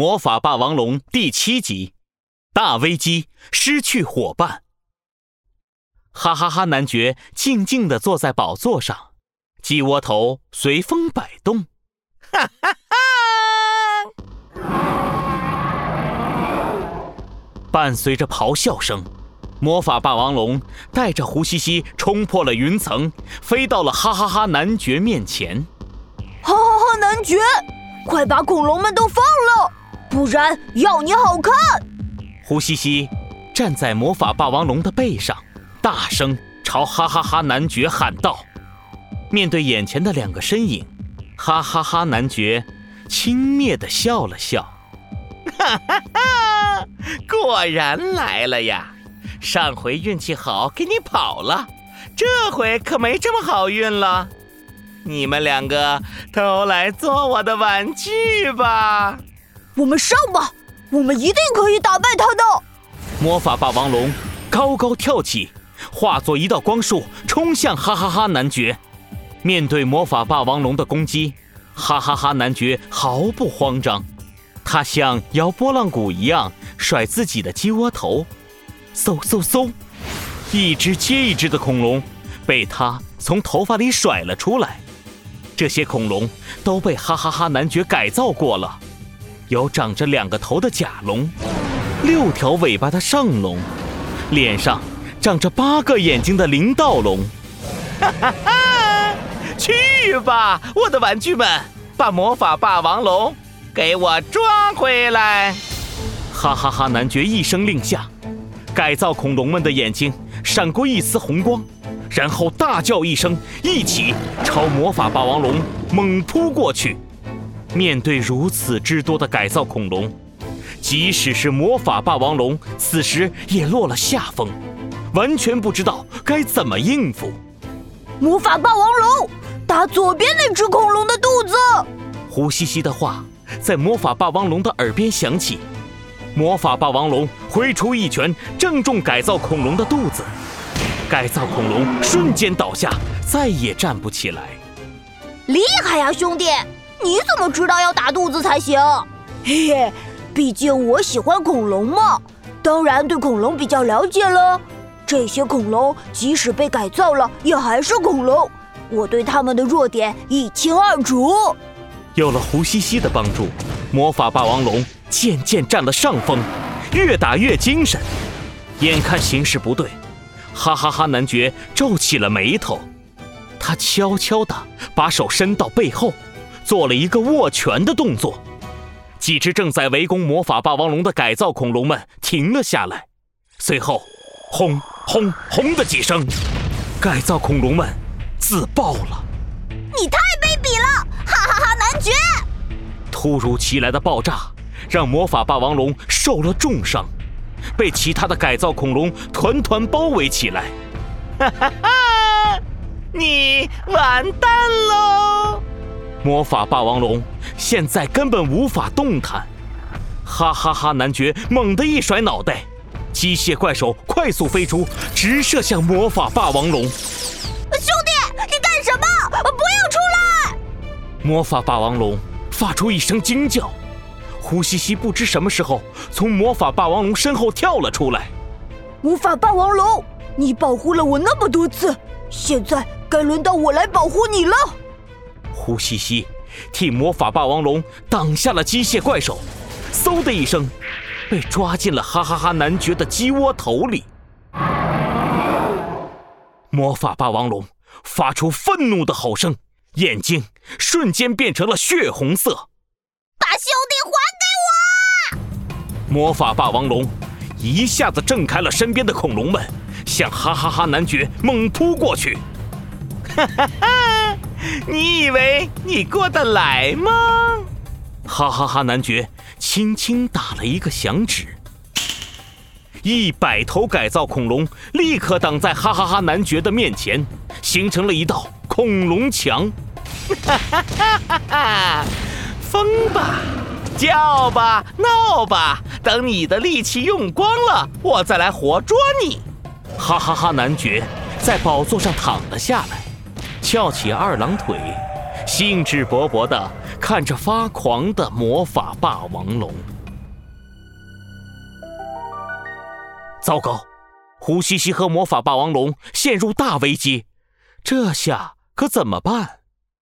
魔法霸王龙第七集：大危机，失去伙伴。哈哈哈！男爵静静地坐在宝座上，鸡窝头随风摆动。哈哈哈！伴随着咆哮声，魔法霸王龙带着胡西西冲破了云层，飞到了哈哈哈男爵面前。哈哈哈！男爵，快把恐龙们都放了！不然要你好看！胡西西站在魔法霸王龙的背上，大声朝哈哈哈男爵喊道：“面对眼前的两个身影，哈哈哈男爵轻蔑地笑了笑，哈哈哈，果然来了呀！上回运气好，给你跑了，这回可没这么好运了。你们两个都来做我的玩具吧！”我们上吧，我们一定可以打败他的。魔法霸王龙高高跳起，化作一道光束冲向哈哈哈男爵。面对魔法霸王龙的攻击，哈哈哈男爵毫不慌张，他像摇拨浪鼓一样甩自己的鸡窝头，嗖嗖嗖，一只接一只的恐龙被他从头发里甩了出来。这些恐龙都被哈哈哈男爵改造过了。有长着两个头的甲龙，六条尾巴的上龙，脸上长着八个眼睛的灵道龙。哈哈哈！去吧，我的玩具们，把魔法霸王龙给我抓回来！哈哈哈！男爵一声令下，改造恐龙们的眼睛闪过一丝红光，然后大叫一声，一起朝魔法霸王龙猛扑过去。面对如此之多的改造恐龙，即使是魔法霸王龙，此时也落了下风，完全不知道该怎么应付。魔法霸王龙，打左边那只恐龙的肚子。胡西西的话在魔法霸王龙的耳边响起，魔法霸王龙挥出一拳，正中改造恐龙的肚子，改造恐龙瞬间倒下，再也站不起来。厉害呀，兄弟！你怎么知道要打肚子才行？嘿嘿，毕竟我喜欢恐龙嘛，当然对恐龙比较了解了。这些恐龙即使被改造了，也还是恐龙，我对它们的弱点一清二楚。有了胡西西的帮助，魔法霸王龙渐渐占了上风，越打越精神。眼看形势不对，哈哈哈！男爵皱起了眉头，他悄悄地把手伸到背后。做了一个握拳的动作，几只正在围攻魔法霸王龙的改造恐龙们停了下来。随后，轰轰轰的几声，改造恐龙们自爆了。你太卑鄙了，哈哈哈！男爵！突如其来的爆炸让魔法霸王龙受了重伤，被其他的改造恐龙团团包围起来。哈哈哈！你完蛋喽！魔法霸王龙现在根本无法动弹，哈哈哈！男爵猛地一甩脑袋，机械怪手快速飞出，直射向魔法霸王龙。兄弟，你干什么？不要出来！魔法霸王龙发出一声惊叫，胡西西不知什么时候从魔法霸王龙身后跳了出来。魔法霸王龙，你保护了我那么多次，现在该轮到我来保护你了。呼西西替魔法霸王龙挡下了机械怪手，嗖的一声，被抓进了哈哈哈男爵的鸡窝头里。魔法霸王龙发出愤怒的吼声，眼睛瞬间变成了血红色。把兄弟还给我！魔法霸王龙一下子震开了身边的恐龙们，向哈哈哈男爵猛扑过去。哈哈哈！你以为你过得来吗？哈哈哈！男爵轻轻打了一个响指，一百头改造恐龙立刻挡在哈哈哈男爵的面前，形成了一道恐龙墙。哈哈哈哈哈！疯吧，叫吧，闹吧，等你的力气用光了，我再来活捉你。哈哈哈！男爵在宝座上躺了下来。翘起二郎腿，兴致勃勃地看着发狂的魔法霸王龙。糟糕，胡西西和魔法霸王龙陷入大危机，这下可怎么办？